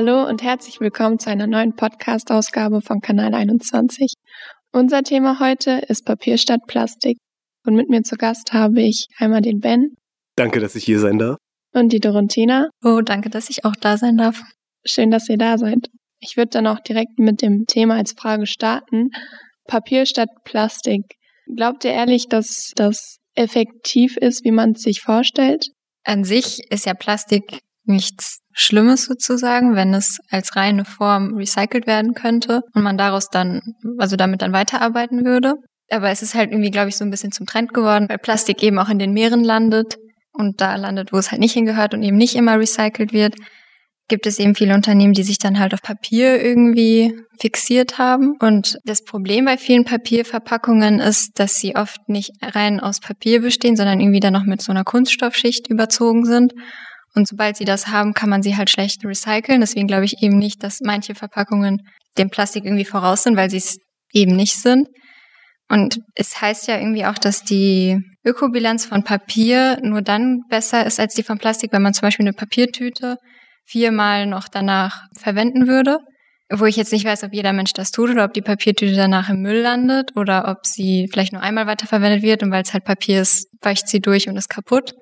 Hallo und herzlich willkommen zu einer neuen Podcast-Ausgabe von Kanal 21. Unser Thema heute ist Papier statt Plastik. Und mit mir zu Gast habe ich einmal den Ben. Danke, dass ich hier sein darf. Und die Dorontina. Oh, danke, dass ich auch da sein darf. Schön, dass ihr da seid. Ich würde dann auch direkt mit dem Thema als Frage starten. Papier statt Plastik. Glaubt ihr ehrlich, dass das effektiv ist, wie man es sich vorstellt? An sich ist ja Plastik nichts Schlimmes sozusagen, wenn es als reine Form recycelt werden könnte und man daraus dann, also damit dann weiterarbeiten würde. Aber es ist halt irgendwie, glaube ich, so ein bisschen zum Trend geworden, weil Plastik eben auch in den Meeren landet und da landet, wo es halt nicht hingehört und eben nicht immer recycelt wird gibt es eben viele Unternehmen, die sich dann halt auf Papier irgendwie fixiert haben. Und das Problem bei vielen Papierverpackungen ist, dass sie oft nicht rein aus Papier bestehen, sondern irgendwie dann noch mit so einer Kunststoffschicht überzogen sind. Und sobald sie das haben, kann man sie halt schlecht recyceln. Deswegen glaube ich eben nicht, dass manche Verpackungen dem Plastik irgendwie voraus sind, weil sie es eben nicht sind. Und es heißt ja irgendwie auch, dass die Ökobilanz von Papier nur dann besser ist als die von Plastik, wenn man zum Beispiel eine Papiertüte viermal noch danach verwenden würde. Wo ich jetzt nicht weiß, ob jeder Mensch das tut oder ob die Papiertüte danach im Müll landet oder ob sie vielleicht nur einmal weiterverwendet wird und weil es halt Papier ist, weicht sie durch und ist kaputt.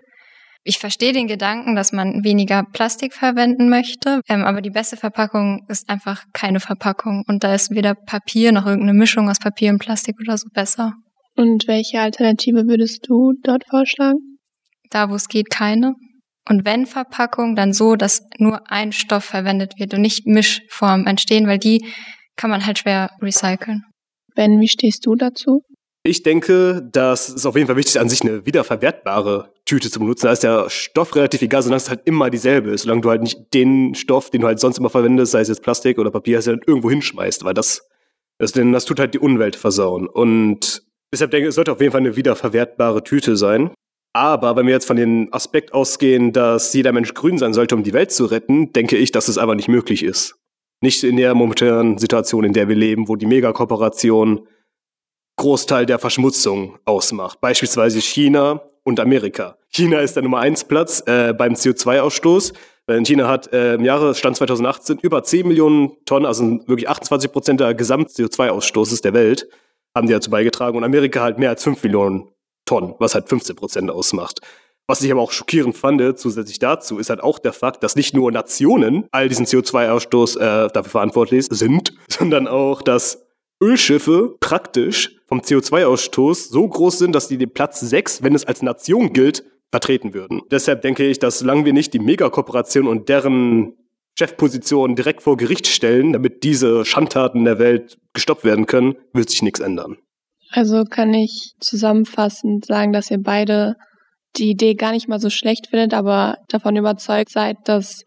Ich verstehe den Gedanken, dass man weniger Plastik verwenden möchte, ähm, aber die beste Verpackung ist einfach keine Verpackung und da ist weder Papier noch irgendeine Mischung aus Papier und Plastik oder so besser. Und welche Alternative würdest du dort vorschlagen? Da, wo es geht, keine. Und wenn Verpackung, dann so, dass nur ein Stoff verwendet wird und nicht Mischformen entstehen, weil die kann man halt schwer recyceln. Ben, wie stehst du dazu? Ich denke, dass es auf jeden Fall wichtig ist, an sich eine wiederverwertbare Tüte zu benutzen. Da ist der Stoff relativ egal, solange es halt immer dieselbe ist. Solange du halt nicht den Stoff, den du halt sonst immer verwendest, sei es jetzt Plastik oder Papier, halt irgendwo hinschmeißt, weil das, das, denn das tut halt die Umwelt versauen. Und deshalb denke ich, es sollte auf jeden Fall eine wiederverwertbare Tüte sein. Aber wenn wir jetzt von dem Aspekt ausgehen, dass jeder Mensch grün sein sollte, um die Welt zu retten, denke ich, dass es einfach nicht möglich ist. Nicht in der momentanen Situation, in der wir leben, wo die Megakooperation Großteil der Verschmutzung ausmacht. Beispielsweise China und Amerika. China ist der Nummer 1 Platz äh, beim CO2-Ausstoß. China hat äh, im Jahresstand 2018 über 10 Millionen Tonnen, also wirklich 28 Prozent der Gesamt-CO2-Ausstoßes der Welt, haben die dazu beigetragen. Und Amerika halt mehr als 5 Millionen Tonnen, was halt 15 Prozent ausmacht. Was ich aber auch schockierend fand, zusätzlich dazu, ist halt auch der Fakt, dass nicht nur Nationen all diesen CO2-Ausstoß äh, dafür verantwortlich sind, sondern auch, dass Ölschiffe praktisch vom CO2-Ausstoß so groß sind, dass die den Platz 6, wenn es als Nation gilt, vertreten würden. Deshalb denke ich, dass solange wir nicht die Megakooperation und deren Chefposition direkt vor Gericht stellen, damit diese Schandtaten der Welt gestoppt werden können, wird sich nichts ändern. Also kann ich zusammenfassend sagen, dass ihr beide die Idee gar nicht mal so schlecht findet, aber davon überzeugt seid, dass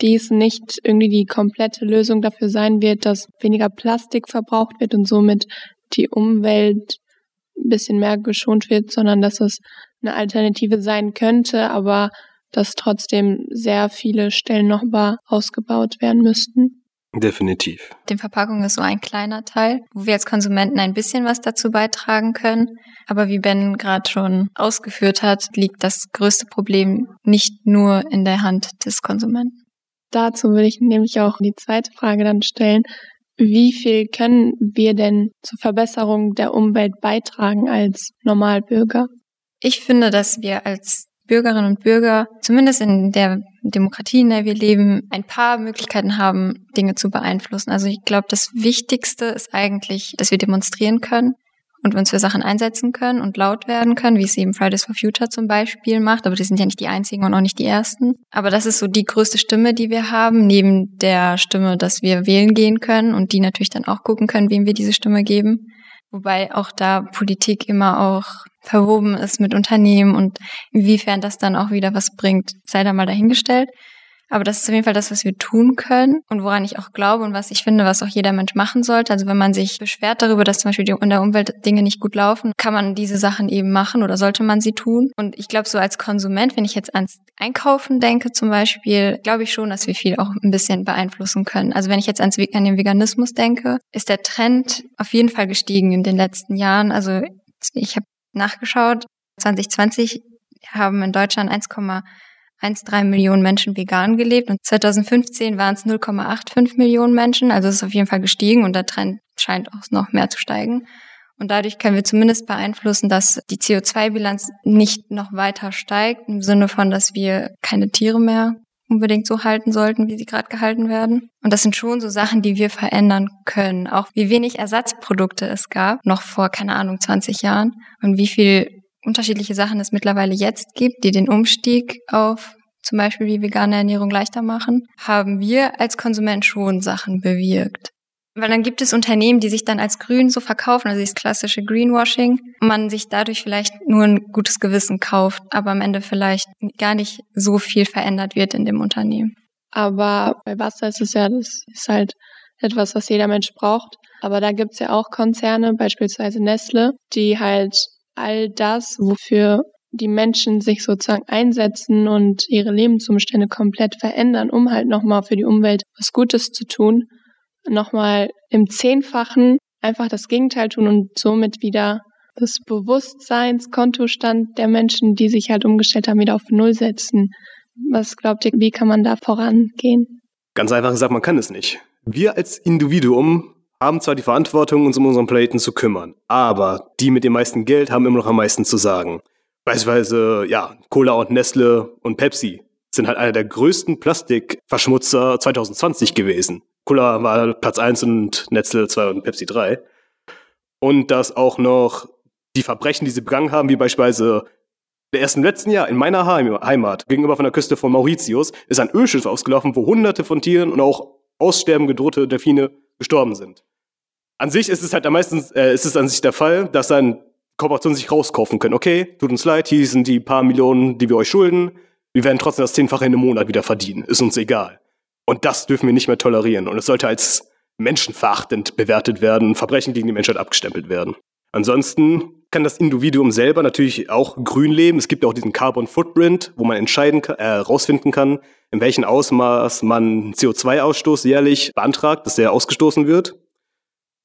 dies nicht irgendwie die komplette Lösung dafür sein wird, dass weniger Plastik verbraucht wird und somit die Umwelt ein bisschen mehr geschont wird, sondern dass es eine Alternative sein könnte, aber dass trotzdem sehr viele Stellen noch mal ausgebaut werden müssten. Definitiv. Die Verpackung ist so ein kleiner Teil, wo wir als Konsumenten ein bisschen was dazu beitragen können. Aber wie Ben gerade schon ausgeführt hat, liegt das größte Problem nicht nur in der Hand des Konsumenten. Dazu würde ich nämlich auch die zweite Frage dann stellen. Wie viel können wir denn zur Verbesserung der Umwelt beitragen als Normalbürger? Ich finde, dass wir als Bürgerinnen und Bürger, zumindest in der Demokratie, in der wir leben, ein paar Möglichkeiten haben, Dinge zu beeinflussen. Also ich glaube, das Wichtigste ist eigentlich, dass wir demonstrieren können und uns für Sachen einsetzen können und laut werden können, wie es eben Fridays for Future zum Beispiel macht. Aber die sind ja nicht die einzigen und auch nicht die ersten. Aber das ist so die größte Stimme, die wir haben, neben der Stimme, dass wir wählen gehen können und die natürlich dann auch gucken können, wem wir diese Stimme geben. Wobei auch da Politik immer auch verwoben ist mit Unternehmen und inwiefern das dann auch wieder was bringt, sei da mal dahingestellt. Aber das ist auf jeden Fall das, was wir tun können und woran ich auch glaube und was ich finde, was auch jeder Mensch machen sollte. Also wenn man sich beschwert darüber, dass zum Beispiel in der Umwelt Dinge nicht gut laufen, kann man diese Sachen eben machen oder sollte man sie tun. Und ich glaube, so als Konsument, wenn ich jetzt ans Einkaufen denke zum Beispiel, glaube ich schon, dass wir viel auch ein bisschen beeinflussen können. Also wenn ich jetzt ans, an den Veganismus denke, ist der Trend auf jeden Fall gestiegen in den letzten Jahren. Also ich habe nachgeschaut. 2020 haben in Deutschland 1,8 1,3 Millionen Menschen vegan gelebt und 2015 waren es 0,85 Millionen Menschen. Also es ist auf jeden Fall gestiegen und der Trend scheint auch noch mehr zu steigen. Und dadurch können wir zumindest beeinflussen, dass die CO2-Bilanz nicht noch weiter steigt, im Sinne von, dass wir keine Tiere mehr unbedingt so halten sollten, wie sie gerade gehalten werden. Und das sind schon so Sachen, die wir verändern können. Auch wie wenig Ersatzprodukte es gab, noch vor, keine Ahnung, 20 Jahren. Und wie viel unterschiedliche Sachen es mittlerweile jetzt gibt, die den Umstieg auf zum Beispiel die vegane Ernährung leichter machen, haben wir als Konsument schon Sachen bewirkt. Weil dann gibt es Unternehmen, die sich dann als grün so verkaufen, also das klassische Greenwashing, man sich dadurch vielleicht nur ein gutes Gewissen kauft, aber am Ende vielleicht gar nicht so viel verändert wird in dem Unternehmen. Aber bei Wasser ist es ja, das ist halt etwas, was jeder Mensch braucht. Aber da gibt's ja auch Konzerne, beispielsweise Nestle, die halt all das, wofür die Menschen sich sozusagen einsetzen und ihre Lebensumstände komplett verändern, um halt nochmal für die Umwelt was Gutes zu tun, nochmal im Zehnfachen einfach das Gegenteil tun und somit wieder das Bewusstseinskontostand der Menschen, die sich halt umgestellt haben, wieder auf Null setzen. Was glaubt ihr, wie kann man da vorangehen? Ganz einfach gesagt, man kann es nicht. Wir als Individuum haben zwar die Verantwortung, uns um unseren Planeten zu kümmern, aber die mit dem meisten Geld haben immer noch am meisten zu sagen. Beispielsweise, ja, Cola und Nestle und Pepsi sind halt einer der größten Plastikverschmutzer 2020 gewesen. Cola war Platz 1 und Nestle 2 und Pepsi 3. Und dass auch noch die Verbrechen, die sie begangen haben, wie beispielsweise erst im letzten Jahr in meiner Heimat, gegenüber von der Küste von Mauritius, ist ein Ölschiff ausgelaufen, wo hunderte von Tieren und auch aussterben gedrohte Delfine gestorben sind. An sich ist es halt am meisten, äh, ist es an sich der Fall, dass dann Kooperationen sich rauskaufen können. Okay, tut uns leid, hier sind die paar Millionen, die wir euch schulden. Wir werden trotzdem das Zehnfache in einem Monat wieder verdienen. Ist uns egal. Und das dürfen wir nicht mehr tolerieren. Und es sollte als menschenverachtend bewertet werden, Verbrechen gegen die Menschheit abgestempelt werden. Ansonsten kann das Individuum selber natürlich auch grün leben. Es gibt ja auch diesen Carbon Footprint, wo man entscheiden kann, äh, rausfinden kann, in welchem Ausmaß man CO2-Ausstoß jährlich beantragt, dass der ausgestoßen wird.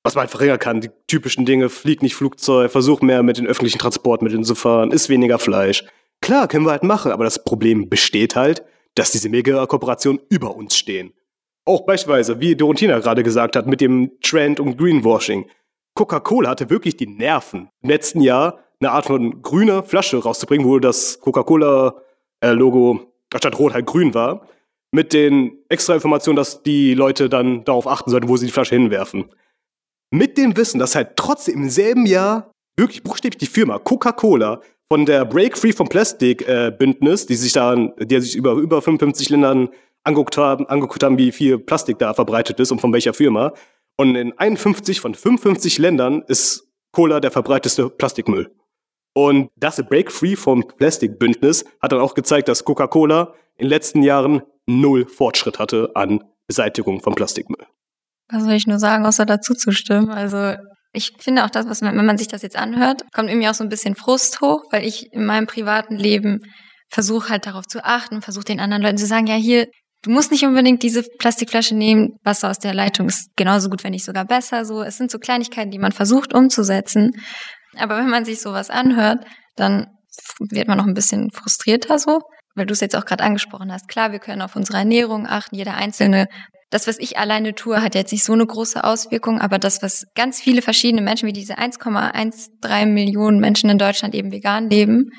Was man halt verringern kann, die typischen Dinge, flieg nicht Flugzeug, versuch mehr mit den öffentlichen Transportmitteln zu fahren, isst weniger Fleisch. Klar, können wir halt machen, aber das Problem besteht halt, dass diese Mega-Kooperationen über uns stehen. Auch beispielsweise, wie Dorontina gerade gesagt hat, mit dem Trend und Greenwashing. Coca-Cola hatte wirklich die Nerven, im letzten Jahr eine Art von grüner Flasche rauszubringen, wo das Coca-Cola-Logo statt rot halt grün war, mit den extra Informationen, dass die Leute dann darauf achten sollten, wo sie die Flasche hinwerfen. Mit dem Wissen, dass halt trotzdem im selben Jahr wirklich buchstäblich die Firma Coca-Cola von der Break Free from Plastic äh, Bündnis, die sich da, die sich über über 55 Ländern angeguckt haben, angeguckt haben, wie viel Plastik da verbreitet ist und von welcher Firma. Und in 51 von 55 Ländern ist Cola der verbreiteste Plastikmüll. Und das Break Free from Plastic Bündnis hat dann auch gezeigt, dass Coca-Cola in den letzten Jahren null Fortschritt hatte an Beseitigung von Plastikmüll. Was soll ich nur sagen, außer dazu zu stimmen? Also ich finde auch das, was man, wenn man sich das jetzt anhört, kommt irgendwie auch so ein bisschen Frust hoch, weil ich in meinem privaten Leben versuche halt darauf zu achten, versuche den anderen Leuten zu sagen, ja hier, du musst nicht unbedingt diese Plastikflasche nehmen, Wasser aus der Leitung ist genauso gut, wenn nicht sogar besser. So, es sind so Kleinigkeiten, die man versucht umzusetzen. Aber wenn man sich sowas anhört, dann wird man noch ein bisschen frustrierter so, weil du es jetzt auch gerade angesprochen hast. Klar, wir können auf unsere Ernährung achten, jeder einzelne das, was ich alleine tue, hat jetzt nicht so eine große Auswirkung, aber das, was ganz viele verschiedene Menschen, wie diese 1,13 Millionen Menschen in Deutschland eben vegan leben,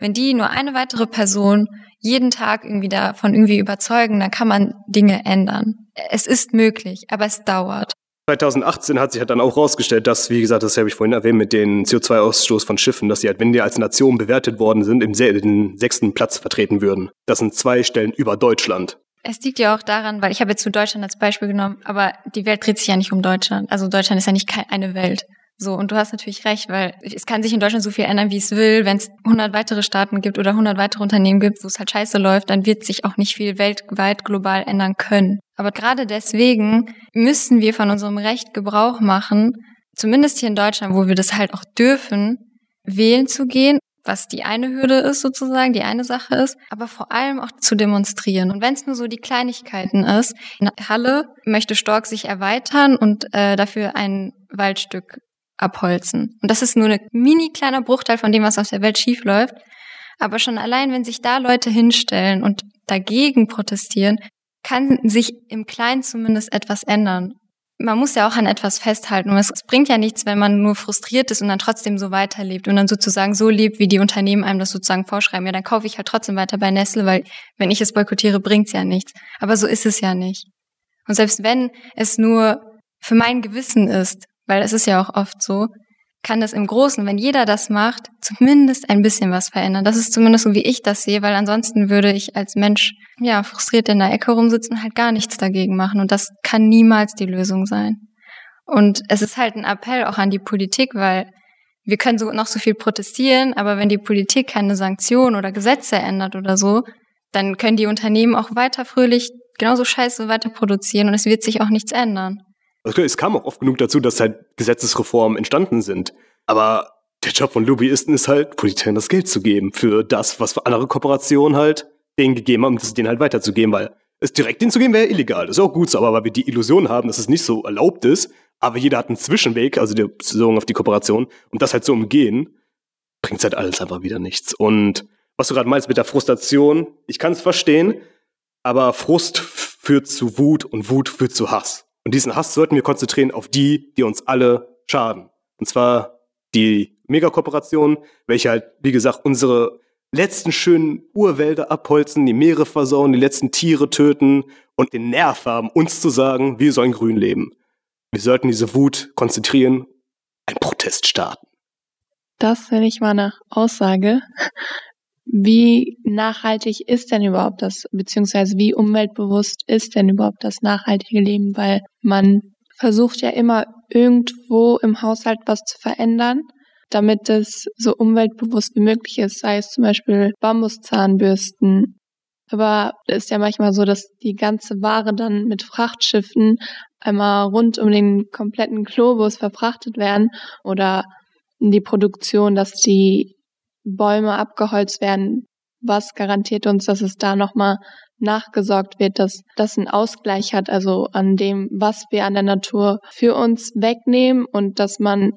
wenn die nur eine weitere Person jeden Tag irgendwie davon irgendwie überzeugen, dann kann man Dinge ändern. Es ist möglich, aber es dauert. 2018 hat sich halt dann auch rausgestellt, dass, wie gesagt, das habe ich vorhin erwähnt, mit dem CO2-Ausstoß von Schiffen, dass sie halt, wenn die als Nation bewertet worden sind, im sechsten Platz vertreten würden. Das sind zwei Stellen über Deutschland. Es liegt ja auch daran, weil ich habe jetzt zu Deutschland als Beispiel genommen, aber die Welt dreht sich ja nicht um Deutschland. Also Deutschland ist ja nicht eine Welt. So, und du hast natürlich recht, weil es kann sich in Deutschland so viel ändern, wie es will. Wenn es 100 weitere Staaten gibt oder 100 weitere Unternehmen gibt, wo es halt scheiße läuft, dann wird sich auch nicht viel weltweit global ändern können. Aber gerade deswegen müssen wir von unserem Recht Gebrauch machen, zumindest hier in Deutschland, wo wir das halt auch dürfen, wählen zu gehen was die eine Hürde ist sozusagen, die eine Sache ist, aber vor allem auch zu demonstrieren. Und wenn es nur so die Kleinigkeiten ist, in Halle möchte Stork sich erweitern und äh, dafür ein Waldstück abholzen. Und das ist nur ein mini kleiner Bruchteil von dem, was auf der Welt schief läuft. Aber schon allein, wenn sich da Leute hinstellen und dagegen protestieren, kann sich im Kleinen zumindest etwas ändern. Man muss ja auch an etwas festhalten. Und es, bringt ja nichts, wenn man nur frustriert ist und dann trotzdem so weiterlebt und dann sozusagen so lebt, wie die Unternehmen einem das sozusagen vorschreiben. Ja, dann kaufe ich halt trotzdem weiter bei Nestle, weil wenn ich es boykottiere, bringt's ja nichts. Aber so ist es ja nicht. Und selbst wenn es nur für mein Gewissen ist, weil es ist ja auch oft so, kann das im Großen, wenn jeder das macht, zumindest ein bisschen was verändern. Das ist zumindest so, wie ich das sehe, weil ansonsten würde ich als Mensch, ja, frustriert in der Ecke rumsitzen und halt gar nichts dagegen machen. Und das kann niemals die Lösung sein. Und es ist halt ein Appell auch an die Politik, weil wir können so noch so viel protestieren, aber wenn die Politik keine Sanktionen oder Gesetze ändert oder so, dann können die Unternehmen auch weiter fröhlich genauso scheiße weiter produzieren und es wird sich auch nichts ändern. Also es kam auch oft genug dazu, dass halt Gesetzesreformen entstanden sind. Aber der Job von Lobbyisten ist halt, Politikern das Geld zu geben für das, was für andere Kooperationen halt denen gegeben haben, das denen halt weiterzugeben, weil es direkt denen zu geben wäre illegal. Das ist auch gut so, aber weil wir die Illusion haben, dass es nicht so erlaubt ist, aber jeder hat einen Zwischenweg, also die Beziehung auf die Kooperation, und das halt zu umgehen, bringt halt alles einfach wieder nichts. Und was du gerade meinst mit der Frustration, ich kann es verstehen, aber Frust führt zu Wut und Wut führt zu Hass. Und diesen Hass sollten wir konzentrieren auf die, die uns alle schaden. Und zwar die Megakooperationen, welche halt, wie gesagt, unsere letzten schönen Urwälder abholzen, die Meere versauen, die letzten Tiere töten und den Nerv haben, uns zu sagen, wir sollen grün leben. Wir sollten diese Wut konzentrieren, einen Protest starten. Das nenne ich mal eine Aussage. Wie nachhaltig ist denn überhaupt das, beziehungsweise wie umweltbewusst ist denn überhaupt das nachhaltige Leben? Weil man versucht ja immer irgendwo im Haushalt was zu verändern, damit es so umweltbewusst wie möglich ist, sei es zum Beispiel Bambuszahnbürsten. Aber es ist ja manchmal so, dass die ganze Ware dann mit Frachtschiffen einmal rund um den kompletten Globus verfrachtet werden oder die Produktion, dass die Bäume abgeholzt werden, was garantiert uns, dass es da nochmal nachgesorgt wird, dass das einen Ausgleich hat, also an dem, was wir an der Natur für uns wegnehmen und dass man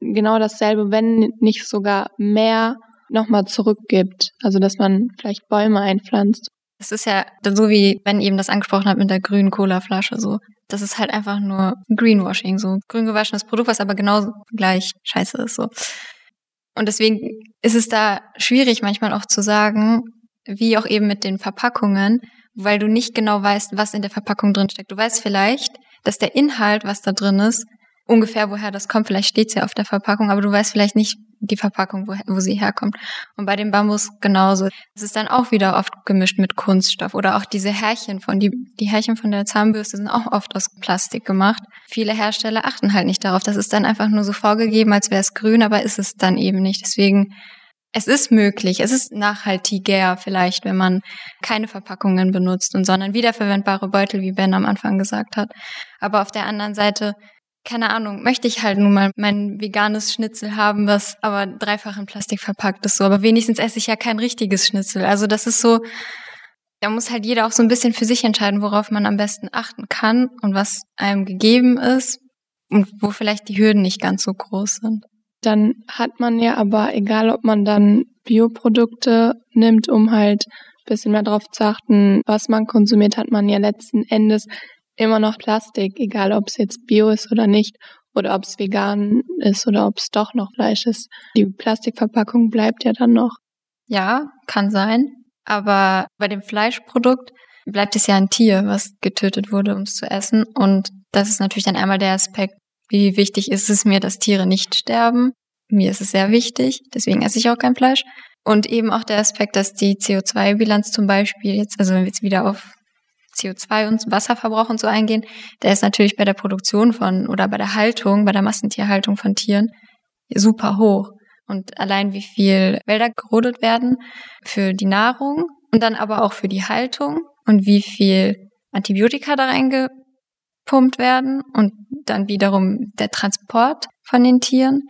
genau dasselbe, wenn nicht sogar mehr, nochmal zurückgibt. Also dass man vielleicht Bäume einpflanzt. Es ist ja so wie, wenn eben das angesprochen habt mit der grünen Cola-Flasche so. Das ist halt einfach nur Greenwashing, so grün gewaschenes Produkt, was aber genau gleich scheiße ist, so. Und deswegen ist es da schwierig manchmal auch zu sagen, wie auch eben mit den Verpackungen, weil du nicht genau weißt, was in der Verpackung drin steckt. Du weißt vielleicht, dass der Inhalt, was da drin ist, ungefähr woher das kommt. Vielleicht steht es ja auf der Verpackung, aber du weißt vielleicht nicht die Verpackung, wo, wo sie herkommt. Und bei dem Bambus genauso. Es ist dann auch wieder oft gemischt mit Kunststoff oder auch diese Härchen von die die Härchen von der Zahnbürste sind auch oft aus Plastik gemacht. Viele Hersteller achten halt nicht darauf. Das ist dann einfach nur so vorgegeben, als wäre es grün, aber ist es dann eben nicht. Deswegen es ist möglich, es ist nachhaltiger vielleicht, wenn man keine Verpackungen benutzt und sondern wiederverwendbare Beutel, wie Ben am Anfang gesagt hat. Aber auf der anderen Seite keine Ahnung, möchte ich halt nun mal mein veganes Schnitzel haben, was aber dreifach in Plastik verpackt ist so. Aber wenigstens esse ich ja kein richtiges Schnitzel. Also das ist so, da muss halt jeder auch so ein bisschen für sich entscheiden, worauf man am besten achten kann und was einem gegeben ist und wo vielleicht die Hürden nicht ganz so groß sind. Dann hat man ja aber, egal ob man dann Bioprodukte nimmt, um halt ein bisschen mehr darauf zu achten, was man konsumiert, hat man ja letzten Endes immer noch Plastik, egal ob es jetzt Bio ist oder nicht, oder ob es vegan ist oder ob es doch noch Fleisch ist. Die Plastikverpackung bleibt ja dann noch. Ja, kann sein. Aber bei dem Fleischprodukt bleibt es ja ein Tier, was getötet wurde, um es zu essen. Und das ist natürlich dann einmal der Aspekt, wie wichtig ist es mir, dass Tiere nicht sterben. Mir ist es sehr wichtig, deswegen esse ich auch kein Fleisch. Und eben auch der Aspekt, dass die CO2-Bilanz zum Beispiel jetzt, also wenn wir jetzt wieder auf CO2 und Wasserverbrauch und so eingehen, der ist natürlich bei der Produktion von oder bei der Haltung, bei der Massentierhaltung von Tieren super hoch. Und allein wie viel Wälder gerodet werden für die Nahrung und dann aber auch für die Haltung und wie viel Antibiotika da reingepumpt werden und dann wiederum der Transport von den Tieren.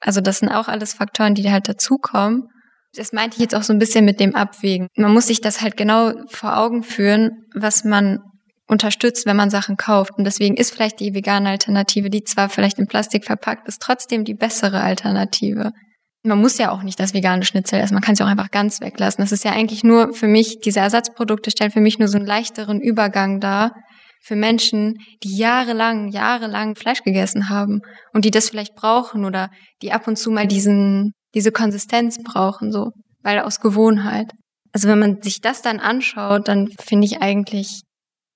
Also das sind auch alles Faktoren, die halt dazukommen. Das meinte ich jetzt auch so ein bisschen mit dem Abwägen. Man muss sich das halt genau vor Augen führen, was man unterstützt, wenn man Sachen kauft. Und deswegen ist vielleicht die vegane Alternative, die zwar vielleicht in Plastik verpackt ist, trotzdem die bessere Alternative. Man muss ja auch nicht das vegane Schnitzel essen, man kann es ja auch einfach ganz weglassen. Das ist ja eigentlich nur für mich, diese Ersatzprodukte stellen für mich nur so einen leichteren Übergang dar für Menschen, die jahrelang, jahrelang Fleisch gegessen haben und die das vielleicht brauchen oder die ab und zu mal diesen, diese Konsistenz brauchen, so, weil aus Gewohnheit. Also wenn man sich das dann anschaut, dann finde ich eigentlich,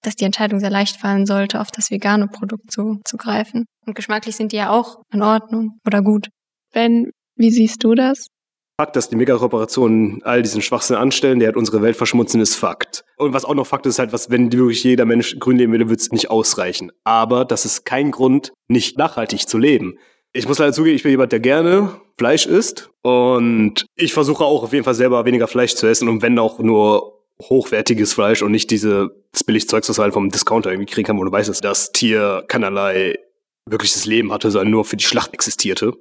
dass die Entscheidung sehr leicht fallen sollte, auf das vegane Produkt zu, zu greifen. Und geschmacklich sind die ja auch in Ordnung oder gut. Ben, wie siehst du das? Fakt, dass die Megakorporationen all diesen Schwachsinn anstellen, der hat unsere Welt verschmutzen, ist Fakt. Und was auch noch Fakt ist, halt, was, wenn wirklich jeder Mensch grün leben würde, würde es nicht ausreichen. Aber das ist kein Grund, nicht nachhaltig zu leben. Ich muss leider zugeben, ich bin jemand, der gerne Fleisch isst. Und ich versuche auch auf jeden Fall selber weniger Fleisch zu essen und wenn auch nur hochwertiges Fleisch und nicht diese das Billigzeugs, was halt vom Discounter irgendwie kriegen kann, wo du weißt, dass das Tier keinerlei wirkliches Leben hatte, sondern nur für die Schlacht existierte.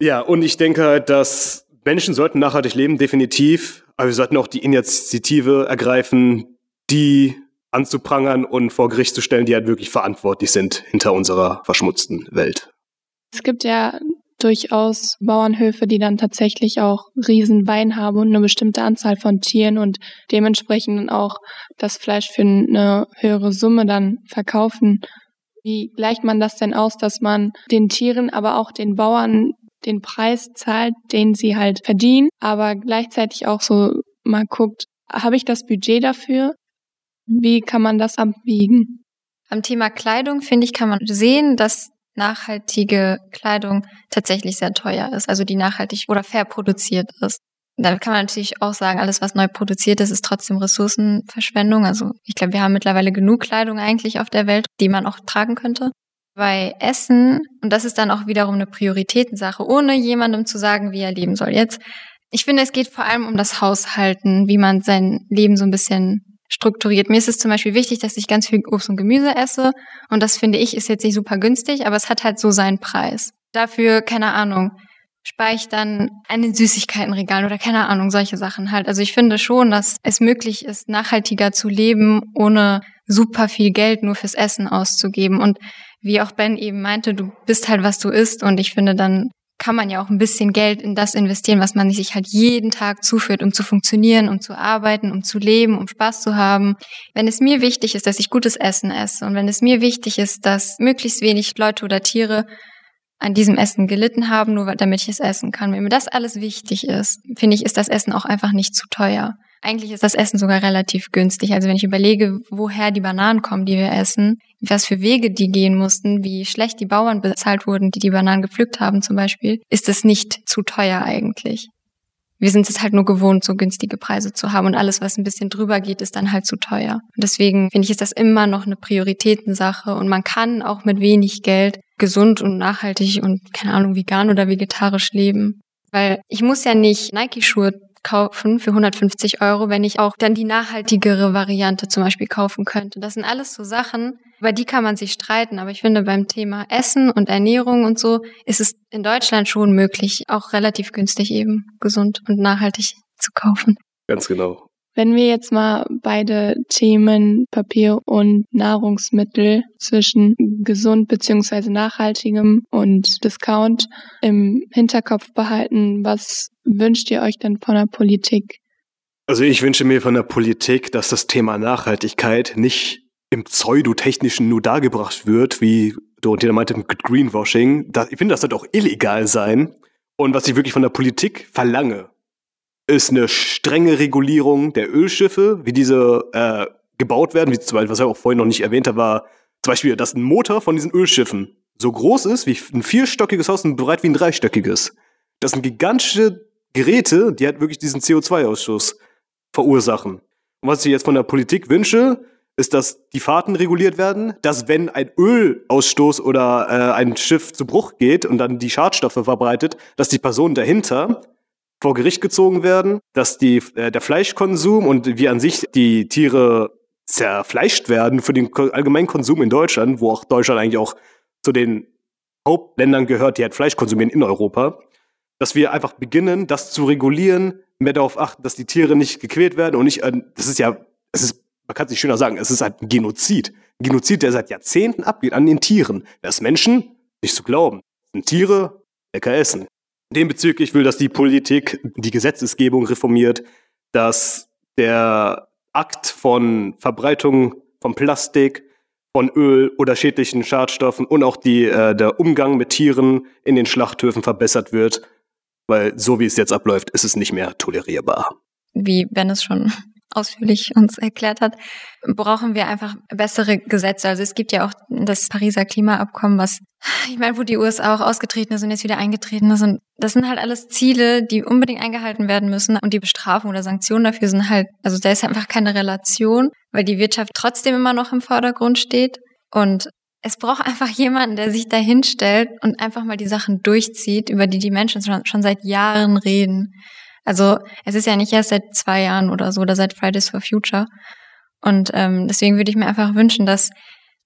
Ja, und ich denke halt, dass Menschen sollten nachhaltig leben, definitiv. Aber wir sollten auch die Initiative ergreifen, die anzuprangern und vor Gericht zu stellen, die halt wirklich verantwortlich sind hinter unserer verschmutzten Welt. Es gibt ja durchaus Bauernhöfe, die dann tatsächlich auch Riesenwein haben und eine bestimmte Anzahl von Tieren und dementsprechend auch das Fleisch für eine höhere Summe dann verkaufen. Wie gleicht man das denn aus, dass man den Tieren, aber auch den Bauern den Preis zahlt, den sie halt verdienen, aber gleichzeitig auch so mal guckt, habe ich das Budget dafür? Wie kann man das abwiegen? Am Thema Kleidung, finde ich, kann man sehen, dass nachhaltige Kleidung tatsächlich sehr teuer ist, also die nachhaltig oder fair produziert ist. Da kann man natürlich auch sagen, alles, was neu produziert ist, ist trotzdem Ressourcenverschwendung. Also ich glaube, wir haben mittlerweile genug Kleidung eigentlich auf der Welt, die man auch tragen könnte. Bei Essen, und das ist dann auch wiederum eine Prioritätensache, ohne jemandem zu sagen, wie er leben soll. Jetzt, ich finde, es geht vor allem um das Haushalten, wie man sein Leben so ein bisschen strukturiert. Mir ist es zum Beispiel wichtig, dass ich ganz viel Obst und Gemüse esse. Und das finde ich ist jetzt nicht super günstig, aber es hat halt so seinen Preis. Dafür, keine Ahnung, spare ich dann einen Süßigkeitenregal oder keine Ahnung, solche Sachen halt. Also ich finde schon, dass es möglich ist, nachhaltiger zu leben, ohne super viel Geld nur fürs Essen auszugeben. Und wie auch Ben eben meinte, du bist halt, was du isst. Und ich finde, dann kann man ja auch ein bisschen Geld in das investieren, was man sich halt jeden Tag zuführt, um zu funktionieren, um zu arbeiten, um zu leben, um Spaß zu haben. Wenn es mir wichtig ist, dass ich gutes Essen esse und wenn es mir wichtig ist, dass möglichst wenig Leute oder Tiere an diesem Essen gelitten haben, nur damit ich es essen kann. Wenn mir das alles wichtig ist, finde ich, ist das Essen auch einfach nicht zu teuer. Eigentlich ist das Essen sogar relativ günstig. Also wenn ich überlege, woher die Bananen kommen, die wir essen, was für Wege die gehen mussten, wie schlecht die Bauern bezahlt wurden, die die Bananen gepflückt haben zum Beispiel, ist es nicht zu teuer eigentlich. Wir sind es halt nur gewohnt, so günstige Preise zu haben und alles, was ein bisschen drüber geht, ist dann halt zu teuer. Und deswegen finde ich, ist das immer noch eine Prioritätensache und man kann auch mit wenig Geld gesund und nachhaltig und keine Ahnung, vegan oder vegetarisch leben. Weil ich muss ja nicht Nike-Schuhe kaufen für 150 Euro, wenn ich auch dann die nachhaltigere Variante zum Beispiel kaufen könnte. Das sind alles so Sachen, über die kann man sich streiten. Aber ich finde, beim Thema Essen und Ernährung und so ist es in Deutschland schon möglich, auch relativ günstig eben gesund und nachhaltig zu kaufen. Ganz genau. Wenn wir jetzt mal beide Themen Papier und Nahrungsmittel zwischen gesund beziehungsweise nachhaltigem und Discount im Hinterkopf behalten, was wünscht ihr euch denn von der Politik? Also ich wünsche mir von der Politik, dass das Thema Nachhaltigkeit nicht im pseudotechnischen nur dargebracht wird, wie Dorothea meinte mit Greenwashing. Ich finde, das sollte auch illegal sein. Und was ich wirklich von der Politik verlange, ist eine strenge Regulierung der Ölschiffe, wie diese äh, gebaut werden, wie zum Beispiel, was ich auch vorhin noch nicht erwähnt habe, war zum Beispiel, dass ein Motor von diesen Ölschiffen so groß ist wie ein vierstöckiges Haus und breit wie ein dreistöckiges. Das sind gigantische Geräte, die halt wirklich diesen CO2-Ausschuss verursachen. Und was ich jetzt von der Politik wünsche, ist, dass die Fahrten reguliert werden, dass wenn ein Ölausstoß oder äh, ein Schiff zu Bruch geht und dann die Schadstoffe verbreitet, dass die Personen dahinter vor Gericht gezogen werden, dass die, äh, der Fleischkonsum und wie an sich die Tiere zerfleischt werden für den allgemeinen Konsum in Deutschland, wo auch Deutschland eigentlich auch zu den Hauptländern gehört, die halt Fleisch konsumieren in Europa, dass wir einfach beginnen, das zu regulieren, mehr darauf achten, dass die Tiere nicht gequält werden und nicht, äh, das ist ja, es ist, man kann es nicht schöner sagen, es ist halt ein Genozid. Ein Genozid, der seit Jahrzehnten abgeht an den Tieren. Das Menschen nicht zu glauben. Sind Tiere, lecker essen. Dem bezüglich will, dass die Politik die Gesetzesgebung reformiert, dass der Akt von Verbreitung von Plastik, von Öl oder schädlichen Schadstoffen und auch die, äh, der Umgang mit Tieren in den Schlachthöfen verbessert wird, weil so wie es jetzt abläuft, ist es nicht mehr tolerierbar. Wie Ben es schon ausführlich uns erklärt hat, brauchen wir einfach bessere Gesetze. Also es gibt ja auch das Pariser Klimaabkommen, was, ich meine, wo die USA auch ausgetreten ist und jetzt wieder eingetreten ist. Und das sind halt alles Ziele, die unbedingt eingehalten werden müssen. Und die Bestrafung oder Sanktionen dafür sind halt, also da ist einfach keine Relation, weil die Wirtschaft trotzdem immer noch im Vordergrund steht. Und es braucht einfach jemanden, der sich da hinstellt und einfach mal die Sachen durchzieht, über die die Menschen schon, schon seit Jahren reden. Also es ist ja nicht erst seit zwei Jahren oder so oder seit Fridays for Future. Und ähm, deswegen würde ich mir einfach wünschen, dass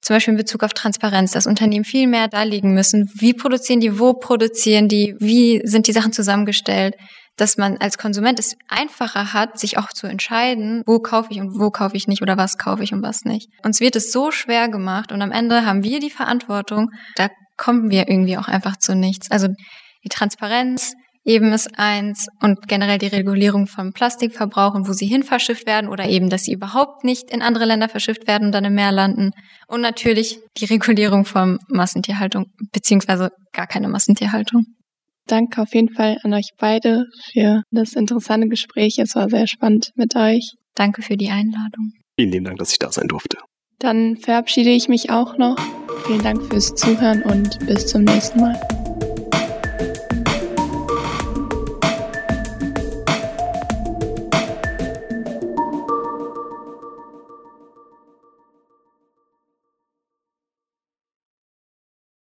zum Beispiel in Bezug auf Transparenz, dass Unternehmen viel mehr darlegen müssen, wie produzieren die, wo produzieren die, wie sind die Sachen zusammengestellt, dass man als Konsument es einfacher hat, sich auch zu entscheiden, wo kaufe ich und wo kaufe ich nicht oder was kaufe ich und was nicht. Uns wird es so schwer gemacht und am Ende haben wir die Verantwortung, da kommen wir irgendwie auch einfach zu nichts. Also die Transparenz, eben ist eins und generell die Regulierung von Plastikverbrauch und wo sie hin verschifft werden oder eben, dass sie überhaupt nicht in andere Länder verschifft werden und dann im Meer landen. Und natürlich die Regulierung von Massentierhaltung, beziehungsweise gar keine Massentierhaltung. Danke auf jeden Fall an euch beide für das interessante Gespräch. Es war sehr spannend mit euch. Danke für die Einladung. Vielen lieben Dank, dass ich da sein durfte. Dann verabschiede ich mich auch noch. Vielen Dank fürs Zuhören und bis zum nächsten Mal.